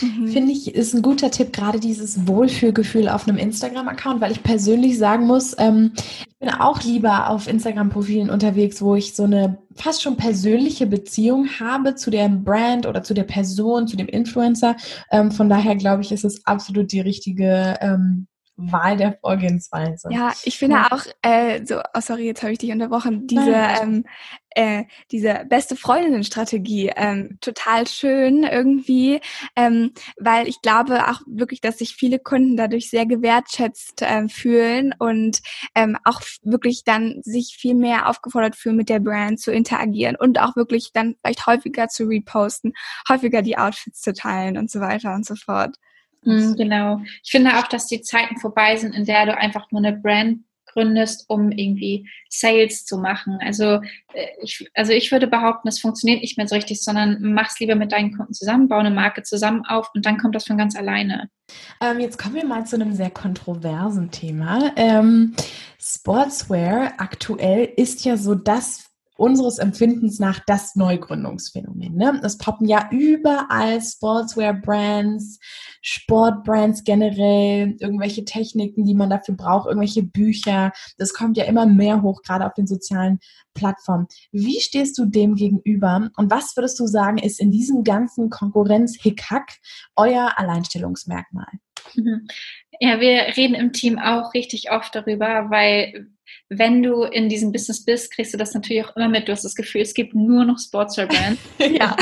Mhm. Finde ich, ist ein guter Tipp, gerade dieses Wohlfühlgefühl auf einem Instagram-Account, weil ich persönlich sagen muss, ähm, ich bin auch lieber auf Instagram-Profilen unterwegs, wo ich so eine fast schon persönliche Beziehung habe zu der Brand oder zu der Person, zu dem Influencer. Ähm, von daher glaube ich, ist es absolut die richtige ähm, Wahl der Vorgehensweise. Ja, ich finde ja. auch, äh, so, oh sorry, jetzt habe ich dich unterbrochen, diese, ähm, äh, diese beste Freundinnen-Strategie ähm, total schön irgendwie, ähm, weil ich glaube auch wirklich, dass sich viele Kunden dadurch sehr gewertschätzt ähm, fühlen und ähm, auch wirklich dann sich viel mehr aufgefordert fühlen, mit der Brand zu interagieren und auch wirklich dann vielleicht häufiger zu reposten, häufiger die Outfits zu teilen und so weiter und so fort. Mhm, genau. Ich finde auch, dass die Zeiten vorbei sind, in der du einfach nur eine Brand gründest, um irgendwie Sales zu machen. Also äh, ich, also ich würde behaupten, es funktioniert nicht mehr so richtig, sondern mach's lieber mit deinen Kunden zusammen, baue eine Marke zusammen auf und dann kommt das von ganz alleine. Ähm, jetzt kommen wir mal zu einem sehr kontroversen Thema. Ähm, Sportswear aktuell ist ja so das unseres Empfindens nach das Neugründungsphänomen. Ne? Es poppen ja überall Sportswear-Brands, Sportbrands generell, irgendwelche Techniken, die man dafür braucht, irgendwelche Bücher. Das kommt ja immer mehr hoch, gerade auf den sozialen Plattformen. Wie stehst du dem gegenüber und was würdest du sagen, ist in diesem ganzen Konkurrenz-Hickhack euer Alleinstellungsmerkmal? [laughs] Ja, wir reden im Team auch richtig oft darüber, weil wenn du in diesem Business bist, kriegst du das natürlich auch immer mit. Du hast das Gefühl, es gibt nur noch Sportswear-Brands. [laughs] ja.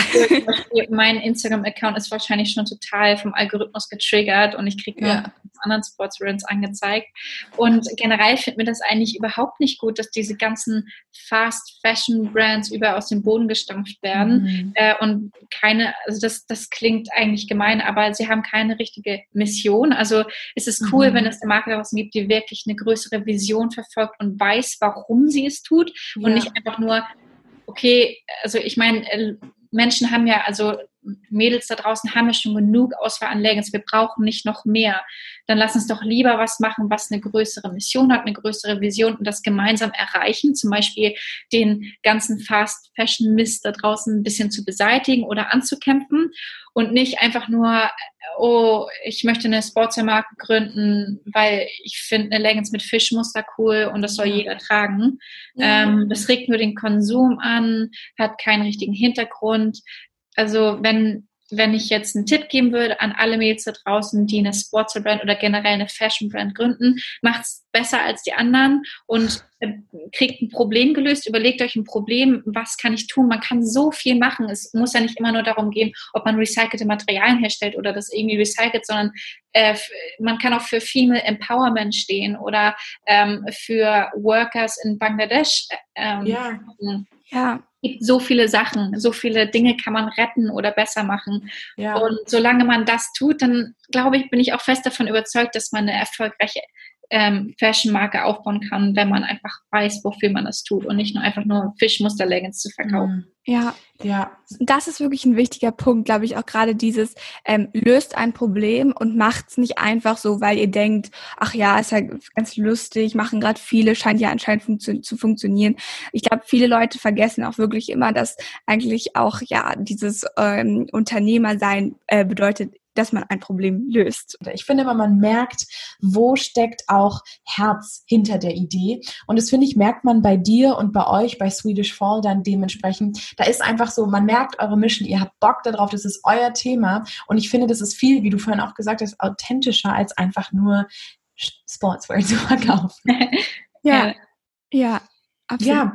mein Instagram-Account ist wahrscheinlich schon total vom Algorithmus getriggert und ich kriege nur ja. anderen Sportswear-Brands angezeigt. Und generell finden wir das eigentlich überhaupt nicht gut, dass diese ganzen Fast-Fashion-Brands über aus dem Boden gestampft werden. Mhm. Äh, und keine, also das, das klingt eigentlich gemein, aber sie haben keine richtige Mission. Also es ist cool, mhm. wenn es eine Marke draußen gibt, die wirklich eine größere Vision verfolgt und weiß, warum sie es tut ja. und nicht einfach nur, okay, also ich meine, äh, Menschen haben ja, also Mädels da draußen haben ja schon genug Auswahl an Leggings, wir brauchen nicht noch mehr. Dann lass uns doch lieber was machen, was eine größere Mission hat, eine größere Vision und das gemeinsam erreichen, zum Beispiel den ganzen Fast Fashion Mist da draußen ein bisschen zu beseitigen oder anzukämpfen und nicht einfach nur, oh, ich möchte eine Sportswear-Marke gründen, weil ich finde eine Leggings mit Fischmuster cool und das soll jeder tragen. Ja. Ähm, das regt nur den Konsum an, hat keinen richtigen Hintergrund. Also wenn wenn ich jetzt einen Tipp geben würde an alle Mädels da draußen, die eine Sportswear-Brand oder generell eine Fashion-Brand gründen, macht es besser als die anderen und äh, kriegt ein Problem gelöst. Überlegt euch ein Problem, was kann ich tun? Man kann so viel machen. Es muss ja nicht immer nur darum gehen, ob man recycelte Materialien herstellt oder das irgendwie recycelt, sondern äh, man kann auch für Female Empowerment stehen oder ähm, für Workers in Bangladesch. Äh, ähm, ja. ja gibt so viele Sachen, so viele Dinge kann man retten oder besser machen. Ja. Und solange man das tut, dann glaube ich, bin ich auch fest davon überzeugt, dass man eine erfolgreiche ähm, Fashion-Marke aufbauen kann, wenn man einfach weiß, wofür man das tut und nicht nur einfach nur Fischmuster-Leggings zu verkaufen. Mhm. Ja, ja. Das ist wirklich ein wichtiger Punkt, glaube ich, auch gerade dieses, ähm, löst ein Problem und macht es nicht einfach so, weil ihr denkt, ach ja, ist ja ganz lustig, machen gerade viele, scheint ja anscheinend funktio zu funktionieren. Ich glaube, viele Leute vergessen auch wirklich immer, dass eigentlich auch ja dieses ähm, Unternehmersein äh, bedeutet, dass man ein Problem löst. Ich finde immer, man merkt, wo steckt auch Herz hinter der Idee. Und das finde ich, merkt man bei dir und bei euch, bei Swedish Fall dann dementsprechend. Da ist einfach so, man merkt eure Mission, ihr habt Bock darauf, das ist euer Thema. Und ich finde, das ist viel, wie du vorhin auch gesagt hast, authentischer als einfach nur Sportswear [laughs] zu verkaufen. ja, ja, absolut. Ja,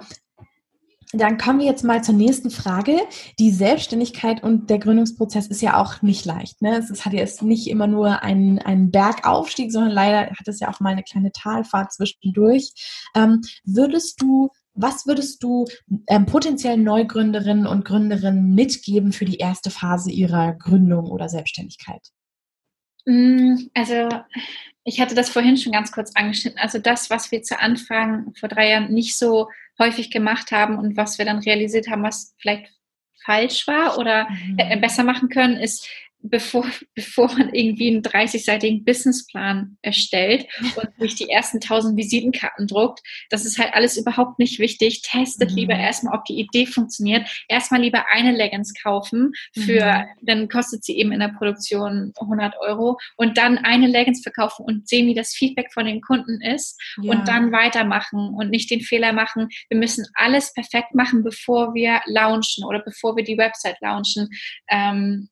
dann kommen wir jetzt mal zur nächsten Frage. Die Selbstständigkeit und der Gründungsprozess ist ja auch nicht leicht. Ne? Es hat ja nicht immer nur einen, einen Bergaufstieg, sondern leider hat es ja auch mal eine kleine Talfahrt zwischendurch. Ähm, würdest du, was würdest du ähm, potenziellen Neugründerinnen und Gründerinnen mitgeben für die erste Phase ihrer Gründung oder Selbstständigkeit? Mm, also ich hatte das vorhin schon ganz kurz angeschnitten. Also das, was wir zu Anfang vor drei Jahren nicht so häufig gemacht haben und was wir dann realisiert haben, was vielleicht falsch war oder mhm. besser machen können, ist bevor, [laughs] bevor man irgendwie einen 30-seitigen Businessplan erstellt und [laughs] sich die ersten 1000 Visitenkarten druckt. Das ist halt alles überhaupt nicht wichtig. Testet mhm. lieber erstmal, ob die Idee funktioniert. Erstmal lieber eine Leggings kaufen für, mhm. dann kostet sie eben in der Produktion 100 Euro und dann eine Leggings verkaufen und sehen, wie das Feedback von den Kunden ist ja. und dann weitermachen und nicht den Fehler machen. Wir müssen alles perfekt machen, bevor wir launchen oder bevor wir die Website launchen. Ähm,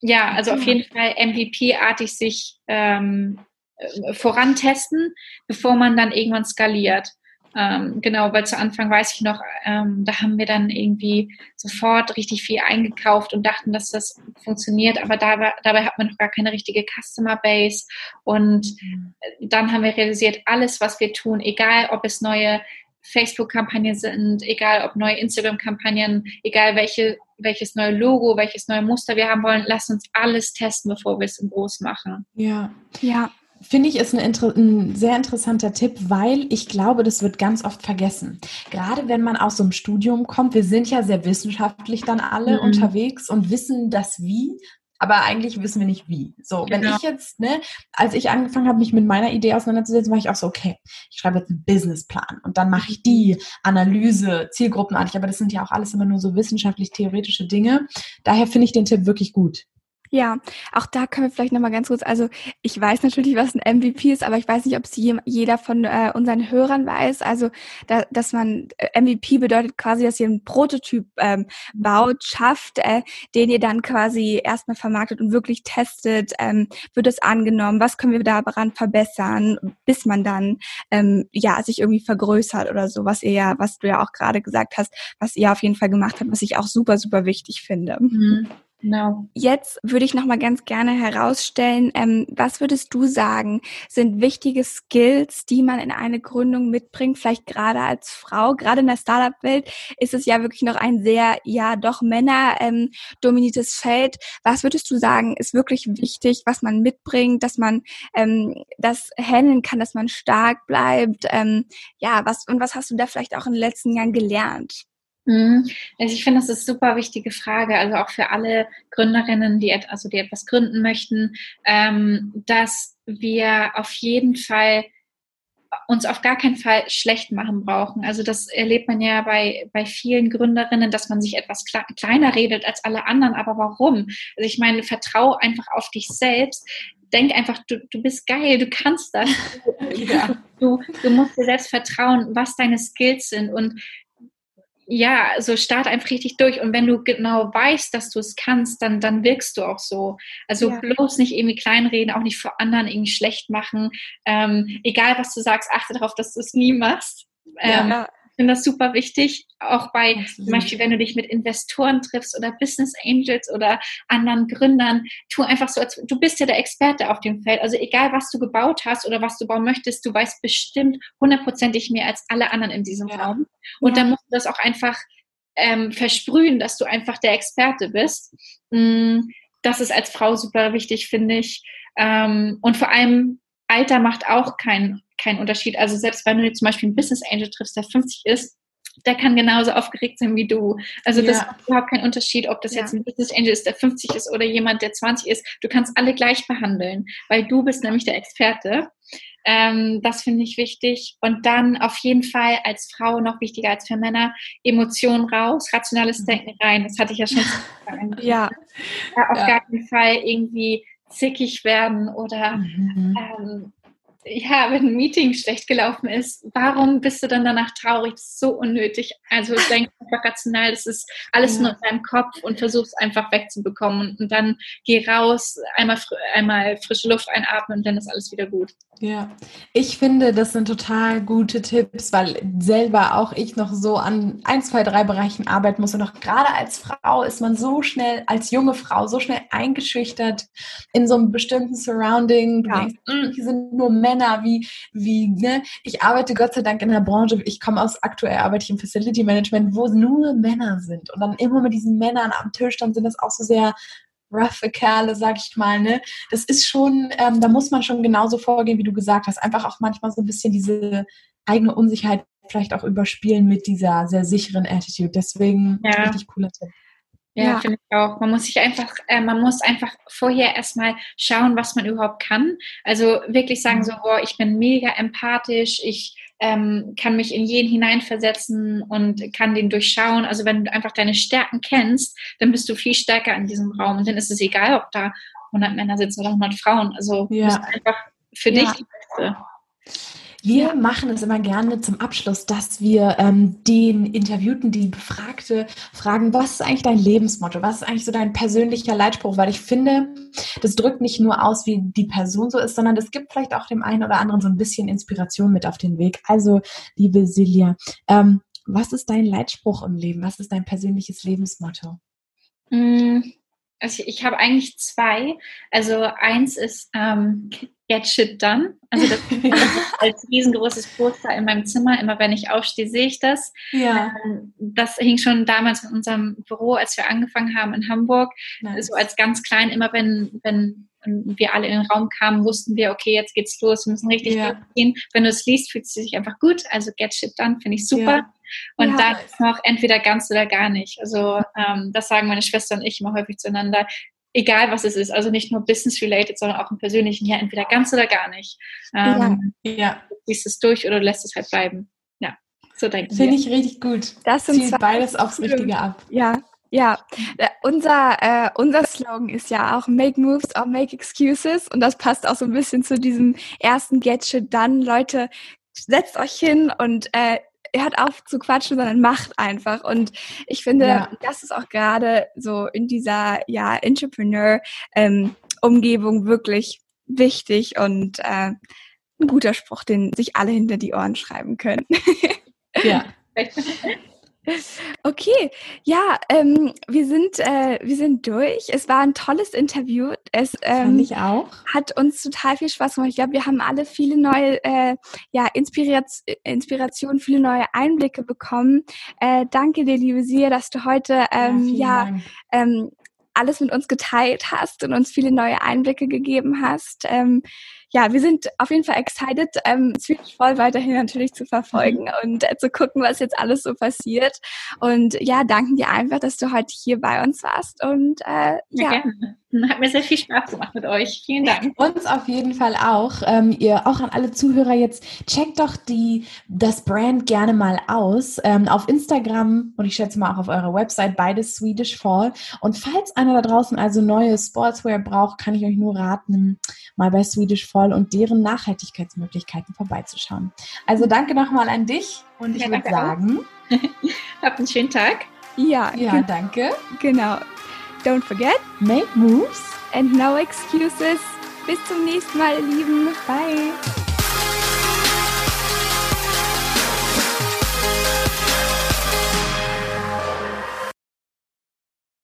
ja, also auf jeden Fall MVP-artig sich ähm, äh, vorantesten, bevor man dann irgendwann skaliert. Ähm, genau, weil zu Anfang weiß ich noch, ähm, da haben wir dann irgendwie sofort richtig viel eingekauft und dachten, dass das funktioniert, aber dabei, dabei hat man noch gar keine richtige Customer Base. Und mhm. dann haben wir realisiert, alles, was wir tun, egal ob es neue Facebook-Kampagnen sind, egal ob neue Instagram-Kampagnen, egal welche, welches neue Logo, welches neue Muster wir haben wollen, lass uns alles testen, bevor wir es im Groß machen. Ja, ja. Finde ich, ist ein, ein, sehr interessanter Tipp, weil ich glaube, das wird ganz oft vergessen. Gerade wenn man aus so einem Studium kommt, wir sind ja sehr wissenschaftlich dann alle mhm. unterwegs und wissen das Wie, aber eigentlich wissen wir nicht wie. So, genau. wenn ich jetzt, ne, als ich angefangen habe, mich mit meiner Idee auseinanderzusetzen, war ich auch so, okay, ich schreibe jetzt einen Businessplan und dann mache ich die Analyse zielgruppenartig, aber das sind ja auch alles immer nur so wissenschaftlich theoretische Dinge. Daher finde ich den Tipp wirklich gut. Ja, auch da können wir vielleicht nochmal ganz kurz, also ich weiß natürlich, was ein MVP ist, aber ich weiß nicht, ob es jeder von äh, unseren Hörern weiß. Also, da, dass man äh, MVP bedeutet quasi, dass ihr einen Prototyp ähm, baut, schafft, äh, den ihr dann quasi erstmal vermarktet und wirklich testet, ähm, wird es angenommen, was können wir daran verbessern, bis man dann ähm, ja sich irgendwie vergrößert oder so, was ihr ja, was du ja auch gerade gesagt hast, was ihr auf jeden Fall gemacht habt, was ich auch super, super wichtig finde. Mhm. Genau. Jetzt würde ich noch mal ganz gerne herausstellen, ähm, was würdest du sagen, sind wichtige Skills, die man in eine Gründung mitbringt, vielleicht gerade als Frau, gerade in der Startup-Welt ist es ja wirklich noch ein sehr, ja, doch Männer ähm, Feld. Was würdest du sagen, ist wirklich wichtig, was man mitbringt, dass man ähm, das handeln kann, dass man stark bleibt? Ähm, ja, was und was hast du da vielleicht auch in den letzten Jahren gelernt? Mhm. Also ich finde, das ist eine super wichtige Frage, also auch für alle Gründerinnen, die, also die etwas gründen möchten, ähm, dass wir auf jeden Fall uns auf gar keinen Fall schlecht machen brauchen. Also das erlebt man ja bei, bei vielen Gründerinnen, dass man sich etwas kleiner redet als alle anderen. Aber warum? Also ich meine, vertrau einfach auf dich selbst. Denk einfach, du, du bist geil, du kannst das. Ja. Du, du musst dir selbst vertrauen, was deine Skills sind. Und ja, so start einfach richtig durch. Und wenn du genau weißt, dass du es kannst, dann, dann wirkst du auch so. Also ja. bloß nicht irgendwie kleinreden, auch nicht vor anderen irgendwie schlecht machen. Ähm, egal, was du sagst, achte darauf, dass du es nie machst. Ähm, ja finde das super wichtig, auch bei Absolut. zum Beispiel, wenn du dich mit Investoren triffst oder Business Angels oder anderen Gründern, tu einfach so, als, du bist ja der Experte auf dem Feld. Also egal, was du gebaut hast oder was du bauen möchtest, du weißt bestimmt hundertprozentig mehr als alle anderen in diesem ja. Raum. Und ja. dann musst du das auch einfach ähm, versprühen, dass du einfach der Experte bist. Mm, das ist als Frau super wichtig, finde ich. Ähm, und vor allem Alter macht auch keinen kein Unterschied. Also selbst wenn du jetzt zum Beispiel einen Business Angel triffst, der 50 ist, der kann genauso aufgeregt sein wie du. Also das macht überhaupt keinen Unterschied, ob das ja. jetzt ein Business Angel ist, der 50 ist oder jemand, der 20 ist. Du kannst alle gleich behandeln, weil du bist nämlich der Experte. Ähm, das finde ich wichtig. Und dann auf jeden Fall als Frau noch wichtiger als für Männer, Emotionen raus, rationales mhm. Denken rein. Das hatte ich ja schon [laughs] gesagt. ja. ja. Auf ja. gar keinen Fall irgendwie zickig werden oder mhm. ähm, ja, wenn ein Meeting schlecht gelaufen ist, warum bist du dann danach traurig? Das ist so unnötig. Also denk [laughs] einfach rational, das ist alles ja. nur in deinem Kopf und versuch es einfach wegzubekommen. Und, dann geh raus, einmal, einmal frische Luft einatmen und dann ist alles wieder gut. Ja, ich finde, das sind total gute Tipps, weil selber auch ich noch so an ein, zwei, drei Bereichen arbeiten muss. Und auch gerade als Frau ist man so schnell, als junge Frau, so schnell eingeschüchtert in so einem bestimmten Surrounding. Du ja. denkst, hm, hier sind nur Männer, wie, wie, ne? Ich arbeite Gott sei Dank in der Branche, ich komme aus, aktuell arbeite ich im Facility Management, wo nur Männer sind. Und dann immer mit diesen Männern am Tisch, dann sind das auch so sehr roughe Kerle, sag ich mal, ne? Das ist schon, ähm, da muss man schon genauso vorgehen, wie du gesagt hast. Einfach auch manchmal so ein bisschen diese eigene Unsicherheit vielleicht auch überspielen mit dieser sehr sicheren Attitude. Deswegen ja. richtig cooler Tipp. Ja, ja. finde ich auch. Man muss sich einfach, äh, man muss einfach vorher erstmal schauen, was man überhaupt kann. Also wirklich sagen mhm. so, boah, ich bin mega empathisch, ich ähm, kann mich in jeden hineinversetzen und kann den durchschauen. Also wenn du einfach deine Stärken kennst, dann bist du viel stärker in diesem Raum. Und dann ist es egal, ob da 100 Männer sitzen oder 100 Frauen. Also ja. du bist einfach für ja. dich die Beste. Wir machen es immer gerne zum Abschluss, dass wir ähm, den Interviewten, die Befragte, fragen, was ist eigentlich dein Lebensmotto? Was ist eigentlich so dein persönlicher Leitspruch? Weil ich finde, das drückt nicht nur aus, wie die Person so ist, sondern das gibt vielleicht auch dem einen oder anderen so ein bisschen Inspiration mit auf den Weg. Also, liebe Silja, ähm, was ist dein Leitspruch im Leben? Was ist dein persönliches Lebensmotto? Mm, also ich, ich habe eigentlich zwei. Also eins ist ähm, Get Shit Done. Also das [laughs] als riesengroßes Poster in meinem Zimmer. Immer wenn ich aufstehe, sehe ich das. Ja. Ähm, das hing schon damals in unserem Büro, als wir angefangen haben in Hamburg. Nice. So als ganz klein, immer wenn, wenn wir alle in den Raum kamen, wussten wir, okay, jetzt geht's los, wir müssen richtig ja. gehen. Wenn du es liest, fühlt es sich einfach gut. Also Get Shit Done finde ich super. Ja. Und ja, dann ist noch entweder ganz oder gar nicht. Also ähm, das sagen meine Schwester und ich immer häufig zueinander egal was es ist, also nicht nur business-related, sondern auch im persönlichen, ja, entweder ganz oder gar nicht. Ähm, ja. ja. Du ziehst es durch oder lässt es halt bleiben. Ja, so denken Finde ich richtig gut. Das sind Zielt beides aufs Richtige ab. Ja, ja, äh, unser, äh, unser Slogan ist ja auch Make Moves or Make Excuses und das passt auch so ein bisschen zu diesem ersten Gadget dann. Leute, setzt euch hin und äh, hört auf zu quatschen, sondern macht einfach. Und ich finde, ja. das ist auch gerade so in dieser ja, Entrepreneur-Umgebung ähm, wirklich wichtig und äh, ein guter Spruch, den sich alle hinter die Ohren schreiben können. ja. [laughs] [laughs] Okay, ja, ähm, wir sind äh, wir sind durch. Es war ein tolles Interview. Es ähm, ich auch. hat uns total viel Spaß gemacht. Ich glaube, wir haben alle viele neue äh, ja Inspiration, Inspiration, viele neue Einblicke bekommen. Äh, danke dir, liebe Sie, dass du heute ähm, ja, ja ähm, alles mit uns geteilt hast und uns viele neue Einblicke gegeben hast. Ähm, ja, wir sind auf jeden Fall excited, ähm, Swedish voll weiterhin natürlich zu verfolgen mhm. und äh, zu gucken, was jetzt alles so passiert. Und ja, danken dir einfach, dass du heute hier bei uns warst. Und äh, ja. ja. Hat mir sehr viel Spaß gemacht mit euch. Vielen Dank. Uns auf jeden Fall auch. Ähm, ihr auch an alle Zuhörer jetzt, checkt doch die, das Brand gerne mal aus. Ähm, auf Instagram und ich schätze mal auch auf eurer Website, beides Swedish Fall. Und falls einer da draußen also neue Sportswear braucht, kann ich euch nur raten, mal bei Swedish Fall und deren Nachhaltigkeitsmöglichkeiten vorbeizuschauen. Also danke nochmal an dich und ich ja, würde sagen. [laughs] Habt einen schönen Tag. Ja, ja danke. Genau. Don't forget, make moves and no excuses. Bis zum nächsten Mal, ihr Lieben. Bye.